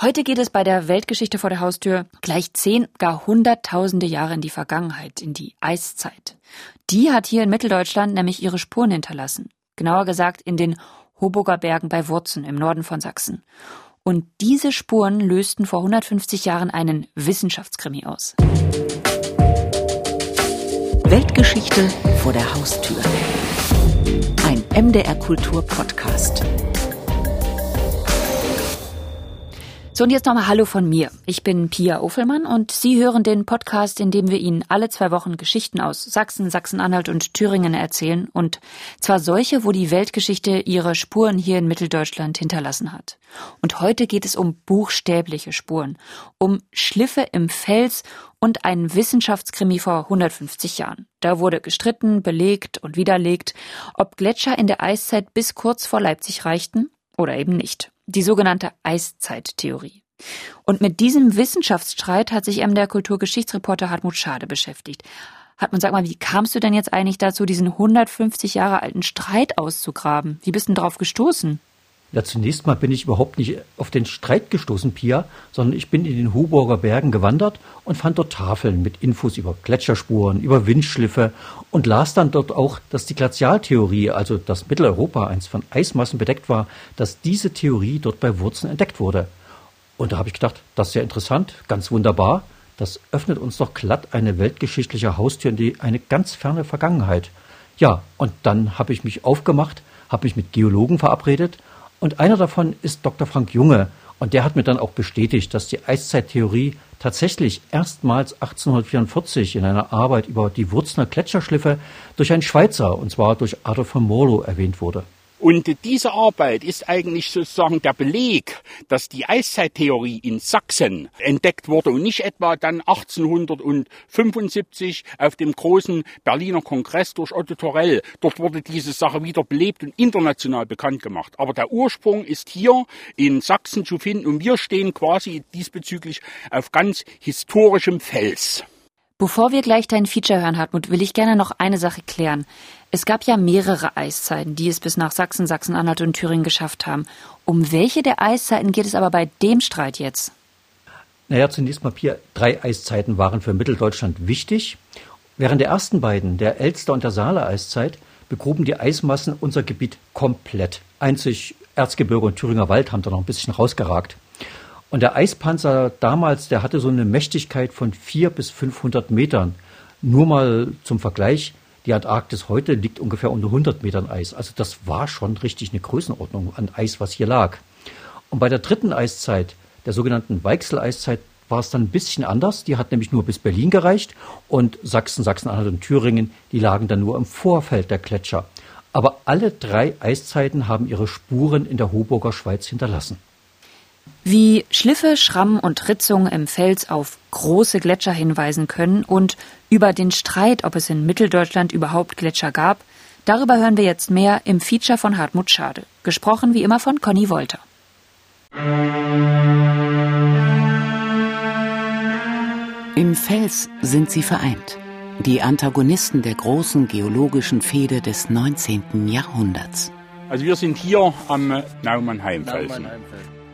Heute geht es bei der Weltgeschichte vor der Haustür gleich zehn, gar hunderttausende Jahre in die Vergangenheit, in die Eiszeit. Die hat hier in Mitteldeutschland nämlich ihre Spuren hinterlassen. Genauer gesagt in den Hoburger Bergen bei Wurzen im Norden von Sachsen. Und diese Spuren lösten vor 150 Jahren einen Wissenschaftskrimi aus. Weltgeschichte vor der Haustür. Ein MDR Kultur Podcast. So, und jetzt nochmal Hallo von mir. Ich bin Pia Offelmann und Sie hören den Podcast, in dem wir Ihnen alle zwei Wochen Geschichten aus Sachsen, Sachsen-Anhalt und Thüringen erzählen. Und zwar solche, wo die Weltgeschichte ihre Spuren hier in Mitteldeutschland hinterlassen hat. Und heute geht es um buchstäbliche Spuren, um Schliffe im Fels und einen Wissenschaftskrimi vor 150 Jahren. Da wurde gestritten, belegt und widerlegt, ob Gletscher in der Eiszeit bis kurz vor Leipzig reichten oder eben nicht die sogenannte Eiszeittheorie. Und mit diesem Wissenschaftsstreit hat sich MDR Kulturgeschichtsreporter Hartmut Schade beschäftigt. Hartmut, sag mal, wie kamst du denn jetzt eigentlich dazu, diesen 150 Jahre alten Streit auszugraben? Wie bist du denn drauf gestoßen? Ja, zunächst mal bin ich überhaupt nicht auf den Streit gestoßen, Pia, sondern ich bin in den Huburger Bergen gewandert und fand dort Tafeln mit Infos über Gletscherspuren, über Windschliffe und las dann dort auch, dass die Glazialtheorie, also dass Mitteleuropa einst von Eismassen bedeckt war, dass diese Theorie dort bei Wurzeln entdeckt wurde. Und da habe ich gedacht, das ist ja interessant, ganz wunderbar. Das öffnet uns doch glatt eine weltgeschichtliche Haustür in die eine ganz ferne Vergangenheit. Ja, und dann habe ich mich aufgemacht, habe mich mit Geologen verabredet und einer davon ist Dr. Frank Junge. Und der hat mir dann auch bestätigt, dass die Eiszeittheorie tatsächlich erstmals 1844 in einer Arbeit über die Wurzner Gletscherschliffe durch einen Schweizer, und zwar durch Adolf von Morlow, erwähnt wurde. Und diese Arbeit ist eigentlich sozusagen der Beleg, dass die Eiszeittheorie in Sachsen entdeckt wurde und nicht etwa dann 1875 auf dem großen Berliner Kongress durch Otto Torell. Dort wurde diese Sache wieder belebt und international bekannt gemacht. Aber der Ursprung ist hier in Sachsen zu finden und wir stehen quasi diesbezüglich auf ganz historischem Fels. Bevor wir gleich dein Feature hören, Hartmut, will ich gerne noch eine Sache klären. Es gab ja mehrere Eiszeiten, die es bis nach Sachsen, Sachsen-Anhalt und Thüringen geschafft haben. Um welche der Eiszeiten geht es aber bei dem Streit jetzt? Naja, zunächst mal, Pia, drei Eiszeiten waren für Mitteldeutschland wichtig. Während der ersten beiden, der Elster und der Saale-Eiszeit, begruben die Eismassen unser Gebiet komplett. Einzig Erzgebirge und Thüringer Wald haben da noch ein bisschen rausgeragt. Und der Eispanzer damals, der hatte so eine Mächtigkeit von vier bis 500 Metern. Nur mal zum Vergleich, die Antarktis heute liegt ungefähr unter 100 Metern Eis. Also das war schon richtig eine Größenordnung an Eis, was hier lag. Und bei der dritten Eiszeit, der sogenannten Weichsel-Eiszeit, war es dann ein bisschen anders. Die hat nämlich nur bis Berlin gereicht und Sachsen, Sachsen-Anhalt und Thüringen, die lagen dann nur im Vorfeld der Gletscher. Aber alle drei Eiszeiten haben ihre Spuren in der Hoburger Schweiz hinterlassen. Wie Schliffe, Schramm und Ritzungen im Fels auf große Gletscher hinweisen können und über den Streit, ob es in Mitteldeutschland überhaupt Gletscher gab, darüber hören wir jetzt mehr im Feature von Hartmut Schade. Gesprochen wie immer von Conny Wolter. Im Fels sind sie vereint. Die Antagonisten der großen geologischen Fehde des 19. Jahrhunderts. Also wir sind hier am Naumannheimfelsen.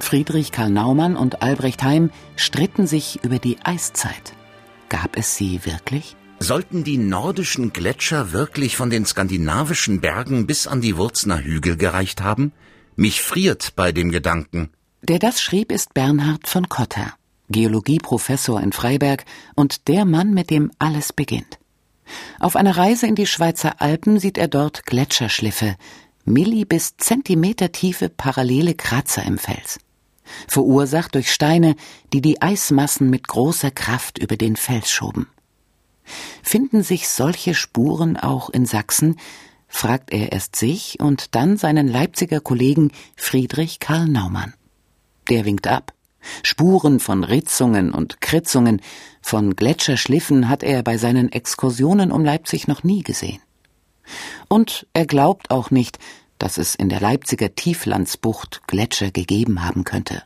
Friedrich Karl Naumann und Albrecht Heim stritten sich über die Eiszeit. Gab es sie wirklich? Sollten die nordischen Gletscher wirklich von den skandinavischen Bergen bis an die Wurzner Hügel gereicht haben? Mich friert bei dem Gedanken. Der das schrieb, ist Bernhard von Cotter, Geologieprofessor in Freiberg und der Mann, mit dem alles beginnt. Auf einer Reise in die Schweizer Alpen sieht er dort Gletscherschliffe, milli bis Zentimeter tiefe parallele Kratzer im Fels verursacht durch Steine, die die Eismassen mit großer Kraft über den Fels schoben. Finden sich solche Spuren auch in Sachsen, fragt er erst sich und dann seinen Leipziger Kollegen Friedrich Karl Naumann. Der winkt ab. Spuren von Ritzungen und Kritzungen, von Gletscherschliffen hat er bei seinen Exkursionen um Leipzig noch nie gesehen. Und er glaubt auch nicht, dass es in der Leipziger Tieflandsbucht Gletscher gegeben haben könnte.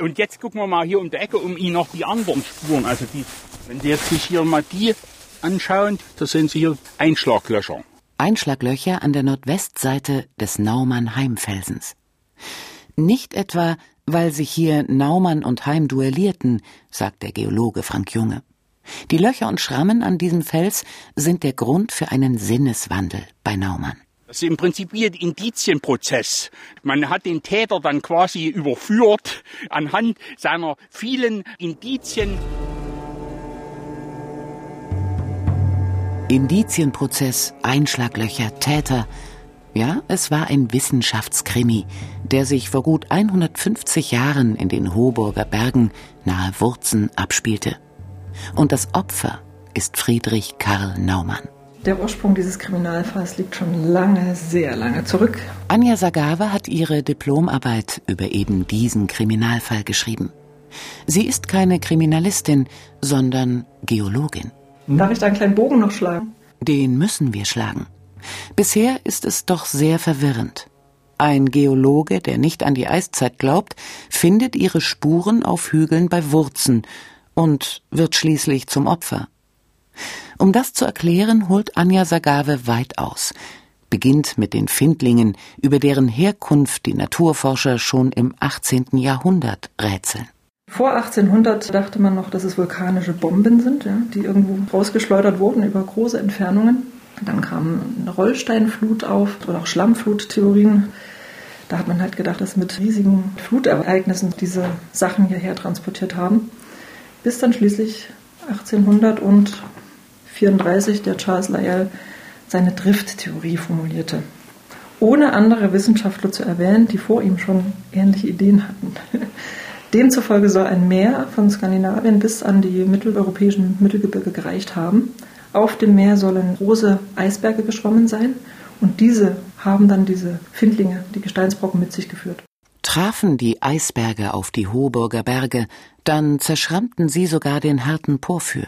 Und jetzt gucken wir mal hier um die Ecke um ihn noch die anderen Spuren. Also die, wenn Sie jetzt sich hier mal die anschauen, da sehen Sie hier Einschlaglöcher. Einschlaglöcher an der Nordwestseite des Naumann-Heimfelsens. Nicht etwa, Weil sich hier Naumann und Heim duellierten, sagt der Geologe Frank Junge. Die Löcher und Schrammen an diesem Fels sind der Grund für einen Sinneswandel bei Naumann. Das ist im Prinzip wie ein Indizienprozess. Man hat den Täter dann quasi überführt anhand seiner vielen Indizien. Indizienprozess, Einschlaglöcher, Täter, ja, es war ein Wissenschaftskrimi, der sich vor gut 150 Jahren in den Hoburger Bergen nahe Wurzen abspielte. Und das Opfer ist Friedrich Karl Naumann. Der Ursprung dieses Kriminalfalls liegt schon lange, sehr lange zurück. Anja Sagawa hat ihre Diplomarbeit über eben diesen Kriminalfall geschrieben. Sie ist keine Kriminalistin, sondern Geologin. Darf ich da einen kleinen Bogen noch schlagen? Den müssen wir schlagen. Bisher ist es doch sehr verwirrend. Ein Geologe, der nicht an die Eiszeit glaubt, findet ihre Spuren auf Hügeln bei Wurzen und wird schließlich zum Opfer. Um das zu erklären, holt Anja Sagave weit aus, beginnt mit den Findlingen, über deren Herkunft die Naturforscher schon im 18. Jahrhundert rätseln. Vor 1800 dachte man noch, dass es vulkanische Bomben sind, ja, die irgendwo rausgeschleudert wurden über große Entfernungen. Dann kam eine Rollsteinflut auf oder auch Schlammfluttheorien. Da hat man halt gedacht, dass mit riesigen Flutereignissen diese Sachen hierher transportiert haben. Bis dann schließlich 1834 der Charles Lyell seine Drifttheorie formulierte. Ohne andere Wissenschaftler zu erwähnen, die vor ihm schon ähnliche Ideen hatten. Demzufolge soll ein Meer von Skandinavien bis an die mitteleuropäischen Mittelgebirge gereicht haben. Auf dem Meer sollen große Eisberge geschwommen sein und diese haben dann diese Findlinge, die Gesteinsbrocken mit sich geführt. Trafen die Eisberge auf die Hoburger Berge, dann zerschrammten sie sogar den harten Porphyr.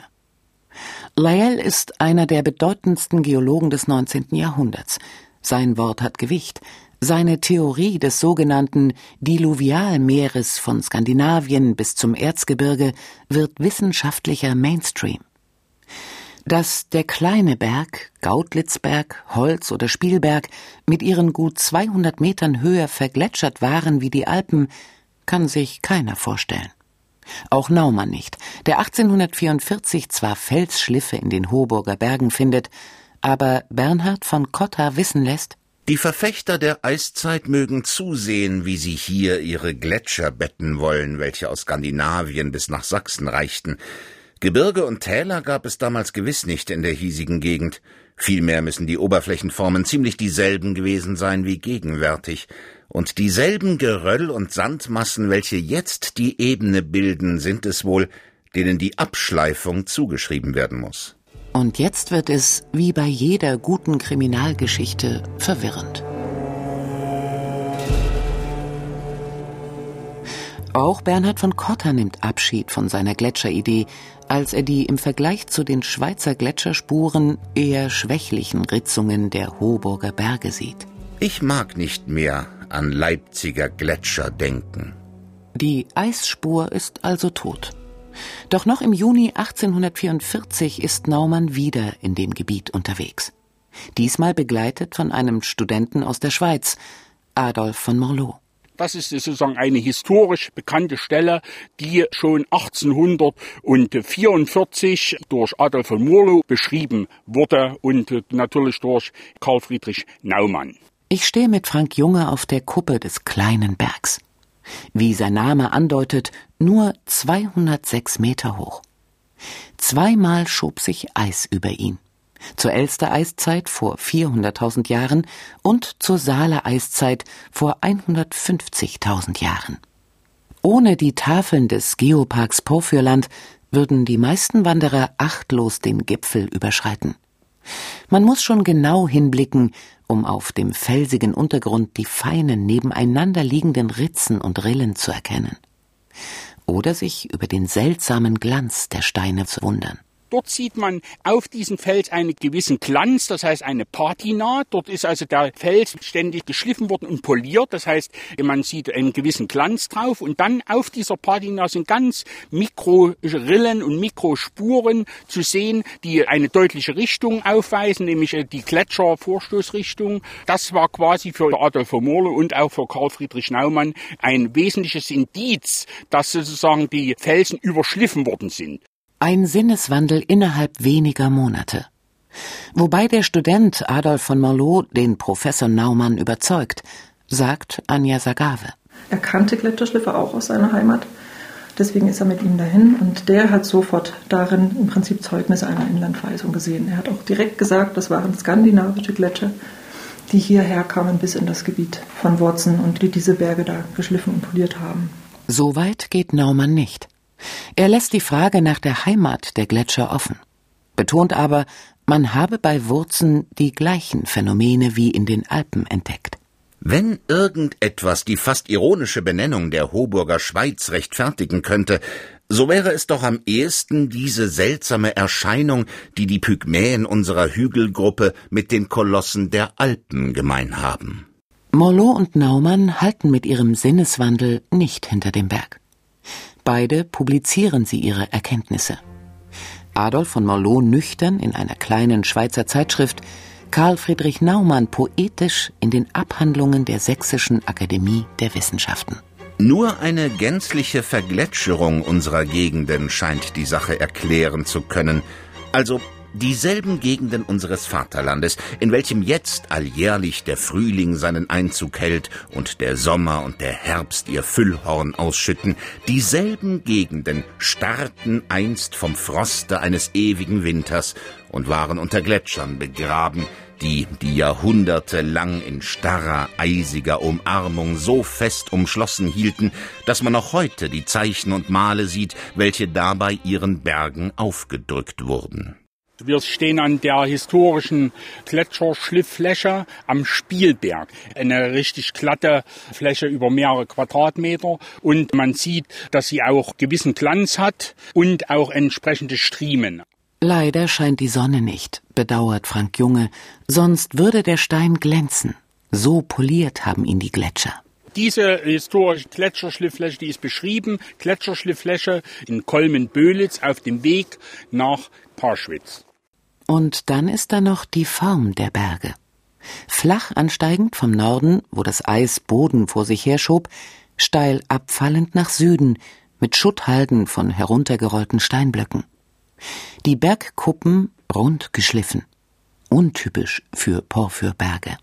Lyell ist einer der bedeutendsten Geologen des 19. Jahrhunderts. Sein Wort hat Gewicht. Seine Theorie des sogenannten Diluvialmeeres von Skandinavien bis zum Erzgebirge wird wissenschaftlicher Mainstream. Dass der kleine Berg, Gautlitzberg, Holz oder Spielberg, mit ihren gut 200 Metern Höhe vergletschert waren wie die Alpen, kann sich keiner vorstellen. Auch Naumann nicht, der 1844 zwar Felsschliffe in den Hoburger Bergen findet, aber Bernhard von Cotta wissen lässt, die Verfechter der Eiszeit mögen zusehen, wie sie hier ihre Gletscher betten wollen, welche aus Skandinavien bis nach Sachsen reichten. Gebirge und Täler gab es damals gewiss nicht in der hiesigen Gegend. Vielmehr müssen die Oberflächenformen ziemlich dieselben gewesen sein wie gegenwärtig. Und dieselben Geröll und Sandmassen, welche jetzt die Ebene bilden, sind es wohl, denen die Abschleifung zugeschrieben werden muss. Und jetzt wird es, wie bei jeder guten Kriminalgeschichte, verwirrend. Auch Bernhard von Cotta nimmt Abschied von seiner Gletscheridee, als er die im Vergleich zu den Schweizer Gletscherspuren eher schwächlichen Ritzungen der Hoburger Berge sieht. Ich mag nicht mehr an Leipziger Gletscher denken. Die Eisspur ist also tot. Doch noch im Juni 1844 ist Naumann wieder in dem Gebiet unterwegs. Diesmal begleitet von einem Studenten aus der Schweiz, Adolf von Morlot. Das ist sozusagen eine historisch bekannte Stelle, die schon 1844 durch Adolf von Morlow beschrieben wurde und natürlich durch Karl Friedrich Naumann. Ich stehe mit Frank Junge auf der Kuppe des kleinen Bergs wie sein Name andeutet, nur 206 Meter hoch. Zweimal schob sich Eis über ihn. Zur Elster Eiszeit vor 400.000 Jahren und zur Saale Eiszeit vor 150.000 Jahren. Ohne die Tafeln des Geoparks Porphyerland würden die meisten Wanderer achtlos den Gipfel überschreiten. Man muss schon genau hinblicken, um auf dem felsigen Untergrund die feinen nebeneinander liegenden Ritzen und Rillen zu erkennen. Oder sich über den seltsamen Glanz der Steine zu wundern. Dort sieht man auf diesem Fels einen gewissen Glanz, das heißt eine Patina. Dort ist also der Fels ständig geschliffen worden und poliert. Das heißt, man sieht einen gewissen Glanz drauf und dann auf dieser Patina sind ganz Mikrorillen und Mikrospuren zu sehen, die eine deutliche Richtung aufweisen, nämlich die Gletschervorstoßrichtung. Das war quasi für Adolf Morlo und auch für Karl Friedrich Naumann ein wesentliches Indiz, dass sozusagen die Felsen überschliffen worden sind. Ein Sinneswandel innerhalb weniger Monate. Wobei der Student Adolf von Marlow den Professor Naumann überzeugt, sagt Anja Sagave. Er kannte Gletscherschliffe auch aus seiner Heimat. Deswegen ist er mit ihm dahin und der hat sofort darin im Prinzip Zeugnisse einer Inlandverweisung gesehen. Er hat auch direkt gesagt, das waren skandinavische Gletscher, die hierher kamen bis in das Gebiet von Worzen und die diese Berge da geschliffen und poliert haben. So weit geht Naumann nicht. Er lässt die Frage nach der Heimat der Gletscher offen, betont aber, man habe bei Wurzen die gleichen Phänomene wie in den Alpen entdeckt. Wenn irgendetwas die fast ironische Benennung der Hoburger Schweiz rechtfertigen könnte, so wäre es doch am ehesten diese seltsame Erscheinung, die die Pygmäen unserer Hügelgruppe mit den Kolossen der Alpen gemein haben. Morlot und Naumann halten mit ihrem Sinneswandel nicht hinter dem Berg. Beide publizieren sie ihre Erkenntnisse. Adolf von Morlot nüchtern in einer kleinen Schweizer Zeitschrift, Karl Friedrich Naumann poetisch in den Abhandlungen der Sächsischen Akademie der Wissenschaften. Nur eine gänzliche Vergletscherung unserer Gegenden scheint die Sache erklären zu können, also dieselben Gegenden unseres Vaterlandes, in welchem jetzt alljährlich der Frühling seinen Einzug hält und der Sommer und der Herbst ihr Füllhorn ausschütten, dieselben Gegenden starrten einst vom Froste eines ewigen Winters und waren unter Gletschern begraben, die die Jahrhunderte lang in starrer, eisiger Umarmung so fest umschlossen hielten, dass man noch heute die Zeichen und Male sieht, welche dabei ihren Bergen aufgedrückt wurden. Wir stehen an der historischen Gletscherschlifffläche am Spielberg. Eine richtig glatte Fläche über mehrere Quadratmeter. Und man sieht, dass sie auch gewissen Glanz hat und auch entsprechende Striemen. Leider scheint die Sonne nicht, bedauert Frank Junge, sonst würde der Stein glänzen. So poliert haben ihn die Gletscher. Diese historische Gletscherschlifffläche, die ist beschrieben, Gletscherschlifffläche in Kolmen-Böhlitz auf dem Weg nach Parschwitz. Und dann ist da noch die Form der Berge. Flach ansteigend vom Norden, wo das Eis Boden vor sich herschob, steil abfallend nach Süden, mit Schutthalden von heruntergerollten Steinblöcken. Die Bergkuppen rund geschliffen. Untypisch für Porphyrberge.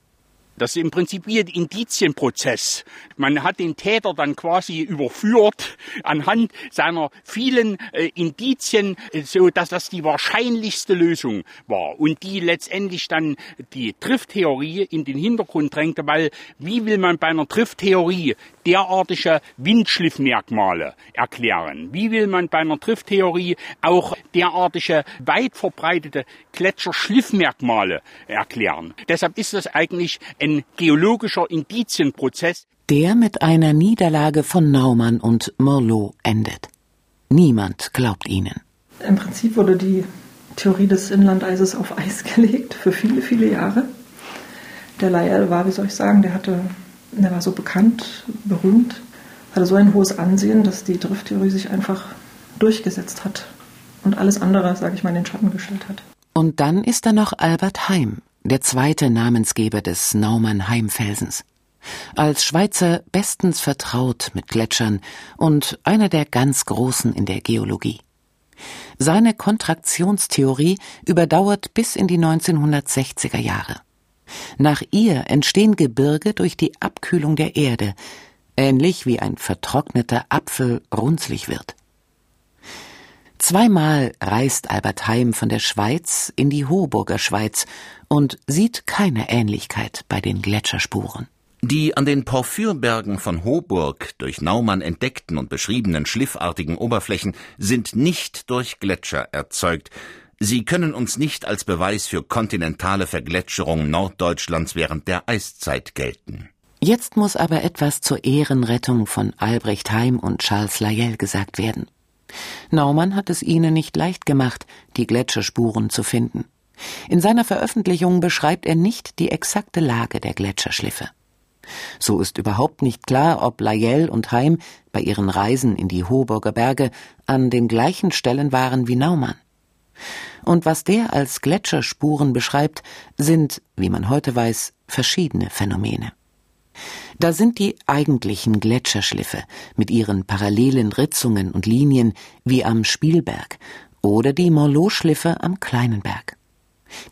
Das ist im Prinzip wie ein Indizienprozess. Man hat den Täter dann quasi überführt anhand seiner vielen äh, Indizien, äh, so dass das die wahrscheinlichste Lösung war und die letztendlich dann die Trifttheorie in den Hintergrund drängte, weil wie will man bei einer Trifttheorie derartige Windschliffmerkmale erklären? Wie will man bei einer Trifttheorie auch derartige weit verbreitete Gletscherschliffmerkmale erklären? Deshalb ist das eigentlich ein geologischer Indizienprozess. Der mit einer Niederlage von Naumann und Merlot endet. Niemand glaubt ihnen. Im Prinzip wurde die Theorie des Inlandeises auf Eis gelegt für viele, viele Jahre. Der Lyell war, wie soll ich sagen, der hatte, der war so bekannt, berühmt, hatte so ein hohes Ansehen, dass die Drifttheorie sich einfach durchgesetzt hat und alles andere, sage ich mal, in den Schatten gestellt hat. Und dann ist da noch Albert Heim, der zweite Namensgeber des Naumann-Heimfelsens. Als Schweizer bestens vertraut mit Gletschern und einer der ganz Großen in der Geologie. Seine Kontraktionstheorie überdauert bis in die 1960er Jahre. Nach ihr entstehen Gebirge durch die Abkühlung der Erde, ähnlich wie ein vertrockneter Apfel runzlig wird. Zweimal reist Albert Heim von der Schweiz in die Hoburger Schweiz und sieht keine Ähnlichkeit bei den Gletscherspuren. Die an den Porphyrbergen von Hoburg durch Naumann entdeckten und beschriebenen schliffartigen Oberflächen sind nicht durch Gletscher erzeugt. Sie können uns nicht als Beweis für kontinentale Vergletscherung Norddeutschlands während der Eiszeit gelten. Jetzt muss aber etwas zur Ehrenrettung von Albrecht Heim und Charles Lyell gesagt werden. Naumann hat es ihnen nicht leicht gemacht, die Gletscherspuren zu finden. In seiner Veröffentlichung beschreibt er nicht die exakte Lage der Gletscherschliffe. So ist überhaupt nicht klar, ob Lyell und Heim bei ihren Reisen in die Hoburger Berge an den gleichen Stellen waren wie Naumann. Und was der als Gletscherspuren beschreibt, sind, wie man heute weiß, verschiedene Phänomene. Da sind die eigentlichen Gletscherschliffe mit ihren parallelen Ritzungen und Linien wie am Spielberg oder die Morlot-Schliffe am Kleinen Berg.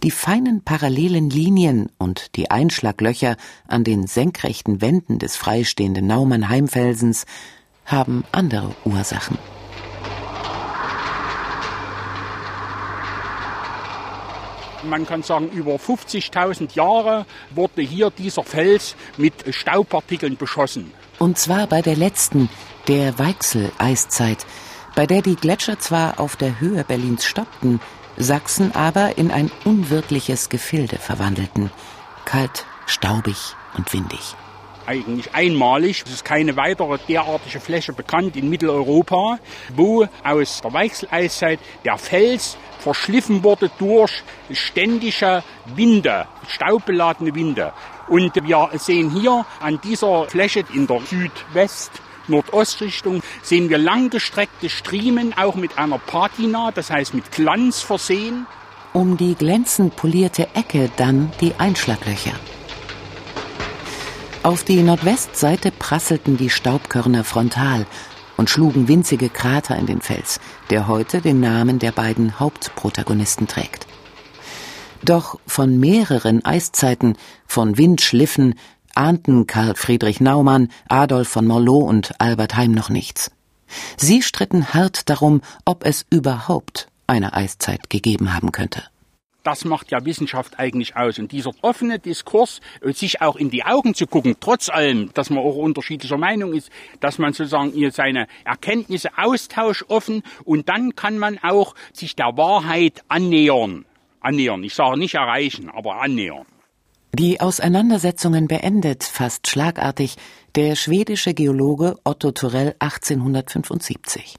Die feinen parallelen Linien und die Einschlaglöcher an den senkrechten Wänden des freistehenden Naumann-Heimfelsens haben andere Ursachen. Man kann sagen, über 50.000 Jahre wurde hier dieser Fels mit Staubpartikeln beschossen. Und zwar bei der letzten, der Weichsel-Eiszeit, bei der die Gletscher zwar auf der Höhe Berlins stoppten, Sachsen aber in ein unwirkliches Gefilde verwandelten. Kalt, staubig und windig. Eigentlich einmalig. Es ist keine weitere derartige Fläche bekannt in Mitteleuropa, wo aus der Weichseleiszeit der Fels verschliffen wurde durch ständige Winde, staubbeladene Winde. Und wir sehen hier an dieser Fläche in der Südwest Nordostrichtung sehen wir langgestreckte Striemen, auch mit einer Patina, das heißt mit Glanz versehen. Um die glänzend polierte Ecke dann die Einschlaglöcher. Auf die Nordwestseite prasselten die Staubkörner frontal und schlugen winzige Krater in den Fels, der heute den Namen der beiden Hauptprotagonisten trägt. Doch von mehreren Eiszeiten, von Windschliffen, ahnten Karl Friedrich Naumann, Adolf von Morlot und Albert Heim noch nichts. Sie stritten hart darum, ob es überhaupt eine Eiszeit gegeben haben könnte. Das macht ja Wissenschaft eigentlich aus. Und dieser offene Diskurs, äh, sich auch in die Augen zu gucken, trotz allem, dass man auch unterschiedlicher Meinung ist, dass man sozusagen seine Erkenntnisse austauscht offen und dann kann man auch sich der Wahrheit annähern. Annähern. Ich sage nicht erreichen, aber annähern. Die Auseinandersetzungen beendet, fast schlagartig, der schwedische Geologe Otto Torell 1875.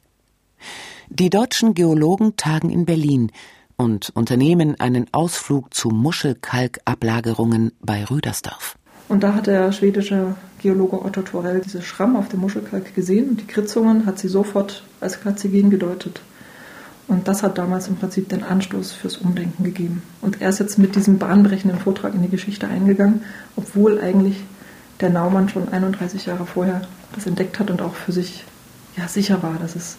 Die deutschen Geologen tagen in Berlin und unternehmen einen Ausflug zu Muschelkalkablagerungen bei Rüdersdorf. Und da hat der schwedische Geologe Otto Torell diese Schramm auf dem Muschelkalk gesehen und die Kritzungen hat sie sofort als Glatzigen gedeutet. Und das hat damals im Prinzip den Anstoß fürs Umdenken gegeben. Und er ist jetzt mit diesem bahnbrechenden Vortrag in die Geschichte eingegangen, obwohl eigentlich der Naumann schon 31 Jahre vorher das entdeckt hat und auch für sich ja, sicher war, dass es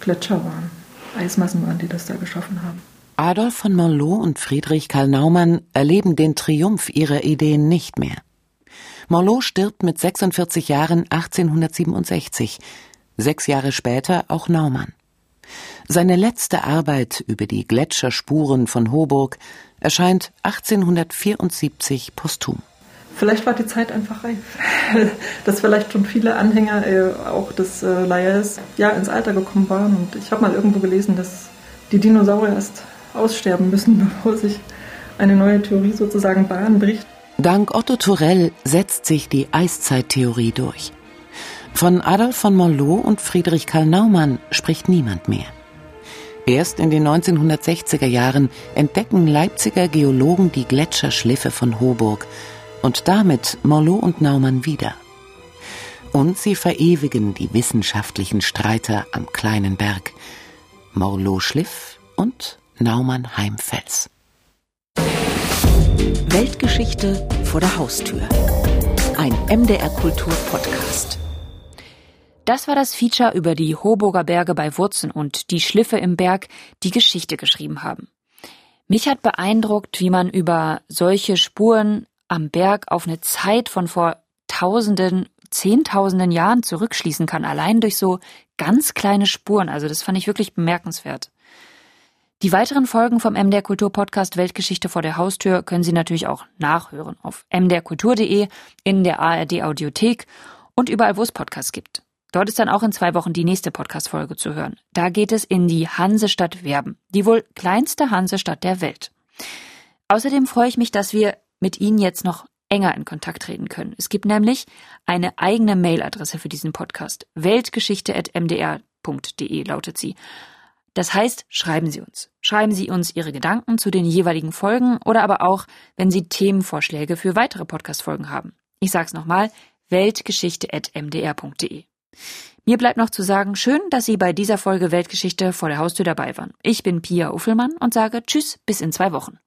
Gletscher waren, Eismassen waren, die das da geschaffen haben. Adolf von Morlot und Friedrich Karl Naumann erleben den Triumph ihrer Ideen nicht mehr. Morlot stirbt mit 46 Jahren 1867, sechs Jahre später auch Naumann. Seine letzte Arbeit über die Gletscherspuren von Hoburg erscheint 1874 posthum. Vielleicht war die Zeit einfach reif, dass vielleicht schon viele Anhänger äh, auch des äh, Lyells ja ins Alter gekommen waren. Und ich habe mal irgendwo gelesen, dass die Dinosaurier erst aussterben müssen, bevor sich eine neue Theorie sozusagen Bahn bricht. Dank Otto Torell setzt sich die Eiszeittheorie durch. Von Adolf von Morlot und Friedrich Karl Naumann spricht niemand mehr. Erst in den 1960er Jahren entdecken Leipziger Geologen die Gletscherschliffe von Hoburg und damit Morlot und Naumann wieder. Und sie verewigen die wissenschaftlichen Streiter am kleinen Berg. Morlot Schliff und Naumann Heimfels. Weltgeschichte vor der Haustür. Ein MDR Kultur Podcast. Das war das Feature über die Hoburger Berge bei Wurzen und die Schliffe im Berg, die Geschichte geschrieben haben. Mich hat beeindruckt, wie man über solche Spuren am Berg auf eine Zeit von vor Tausenden, Zehntausenden Jahren zurückschließen kann, allein durch so ganz kleine Spuren. Also das fand ich wirklich bemerkenswert. Die weiteren Folgen vom MDR Kultur Podcast Weltgeschichte vor der Haustür können Sie natürlich auch nachhören auf mdrkultur.de, in der ARD Audiothek und überall, wo es Podcasts gibt. Dort ist dann auch in zwei Wochen die nächste Podcast-Folge zu hören. Da geht es in die Hansestadt Werben, die wohl kleinste Hansestadt der Welt. Außerdem freue ich mich, dass wir mit Ihnen jetzt noch enger in Kontakt treten können. Es gibt nämlich eine eigene Mailadresse für diesen Podcast. Weltgeschichte.mdr mdr.de lautet sie. Das heißt, schreiben Sie uns. Schreiben Sie uns Ihre Gedanken zu den jeweiligen Folgen oder aber auch, wenn Sie Themenvorschläge für weitere Podcast-Folgen haben. Ich sag's nochmal, weltgeschichte.mdr.de. Mir bleibt noch zu sagen, schön, dass Sie bei dieser Folge Weltgeschichte vor der Haustür dabei waren. Ich bin Pia Uffelmann und sage Tschüss bis in zwei Wochen.